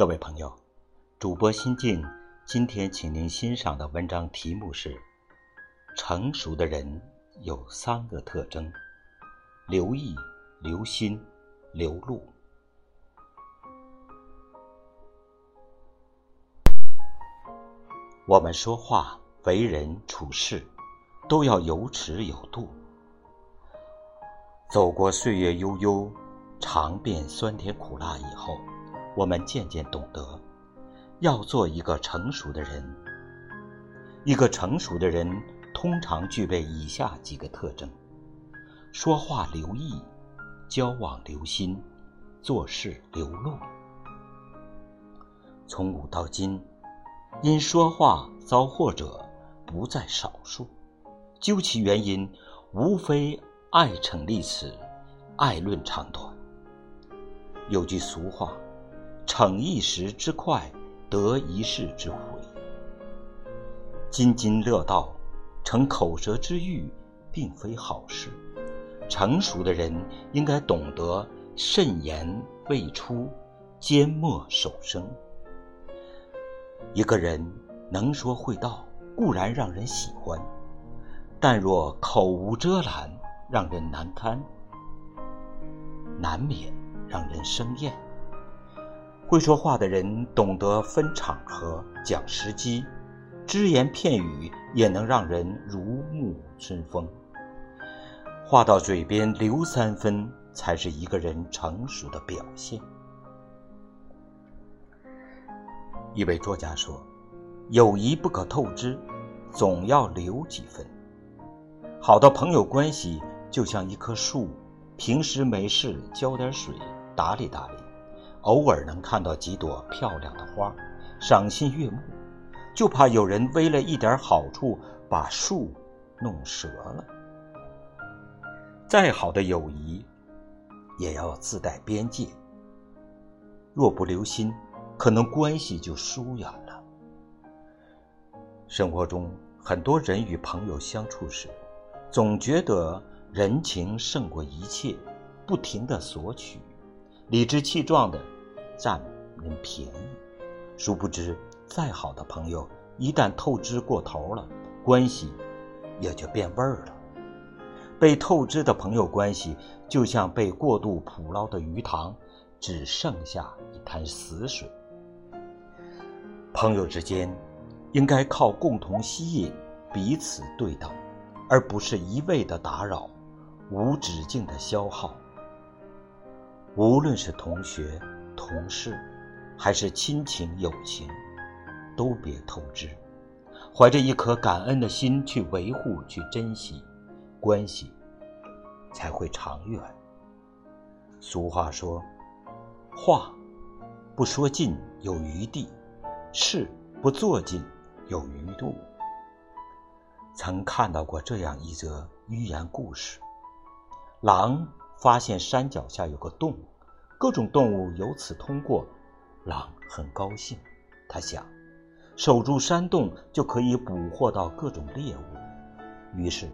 各位朋友，主播心静，今天请您欣赏的文章题目是：成熟的人有三个特征，留意、留心、流露。我们说话、为人处事，都要有尺有度。走过岁月悠悠，尝遍酸甜苦辣以后。我们渐渐懂得，要做一个成熟的人。一个成熟的人通常具备以下几个特征：说话留意，交往留心，做事流露。从古到今，因说话遭祸者不在少数。究其原因，无非爱逞利齿，爱论长短。有句俗话。逞一时之快，得一世之悔。津津乐道，逞口舌之欲，并非好事。成熟的人应该懂得慎言未出，缄默守声。一个人能说会道，固然让人喜欢；但若口无遮拦，让人难堪，难免让人生厌。会说话的人懂得分场合、讲时机，只言片语也能让人如沐春风。话到嘴边留三分，才是一个人成熟的表现。一位作家说：“友谊不可透支，总要留几分。好的朋友关系就像一棵树，平时没事浇点水，打理打理。”偶尔能看到几朵漂亮的花，赏心悦目，就怕有人为了一点好处把树弄折了。再好的友谊，也要自带边界。若不留心，可能关系就疏远了。生活中，很多人与朋友相处时，总觉得人情胜过一切，不停的索取。理直气壮的占人便宜，殊不知，再好的朋友，一旦透支过头了，关系也就变味儿了。被透支的朋友关系，就像被过度捕捞的鱼塘，只剩下一滩死水。朋友之间，应该靠共同吸引，彼此对等，而不是一味的打扰，无止境的消耗。无论是同学、同事，还是亲情、友情，都别透支，怀着一颗感恩的心去维护、去珍惜，关系才会长远。俗话说：“话不说尽有余地，事不做尽有余度。”曾看到过这样一则寓言故事：狼。发现山脚下有个洞，各种动物由此通过。狼很高兴，他想，守住山洞就可以捕获到各种猎物。于是，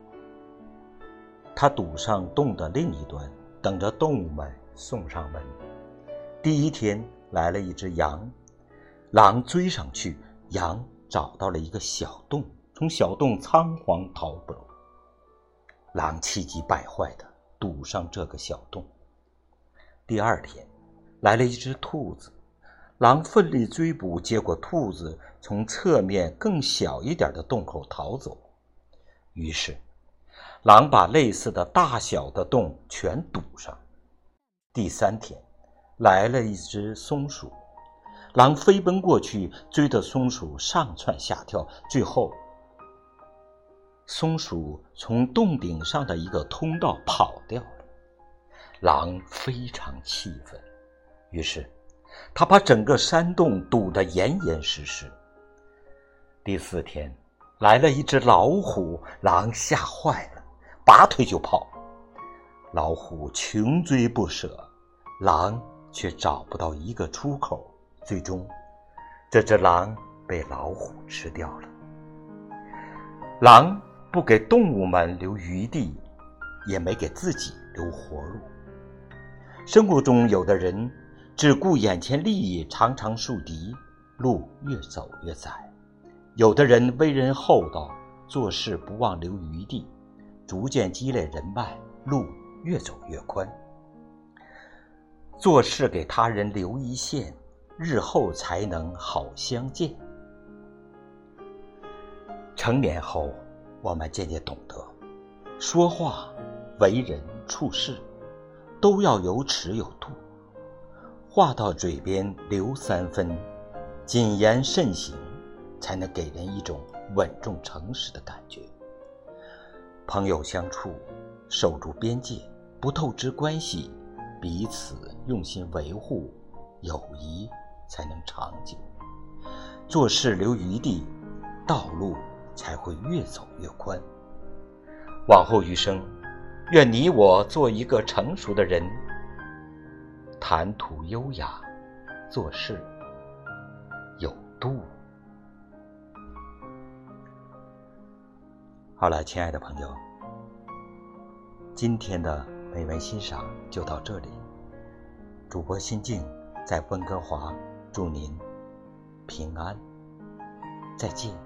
他堵上洞的另一端，等着动物们送上门。第一天来了一只羊，狼追上去，羊找到了一个小洞，从小洞仓皇逃走。狼气急败坏的。堵上这个小洞。第二天，来了一只兔子，狼奋力追捕，结果兔子从侧面更小一点的洞口逃走。于是，狼把类似的大小的洞全堵上。第三天，来了一只松鼠，狼飞奔过去，追着松鼠上窜下跳，最后。松鼠从洞顶上的一个通道跑掉了，狼非常气愤，于是他把整个山洞堵得严严实实。第四天，来了一只老虎，狼吓坏了，拔腿就跑，老虎穷追不舍，狼却找不到一个出口，最终，这只狼被老虎吃掉了。狼。不给动物们留余地，也没给自己留活路。生活中，有的人只顾眼前利益，常常树敌，路越走越窄。有的人为人厚道，做事不忘留余地，逐渐积累人脉，路越走越宽。做事给他人留一线，日后才能好相见。成年后，我们渐渐懂得，说话、为人处事，都要有尺有度。话到嘴边留三分，谨言慎行，才能给人一种稳重诚实的感觉。朋友相处，守住边界，不透支关系。彼此用心维护，友谊才能长久。做事留余地，道路才会越走越宽。往后余生，愿你我做一个成熟的人，谈吐优雅，做事有度。好了，亲爱的朋友，今天的。美文欣赏就到这里。主播心静在温哥华，祝您平安，再见。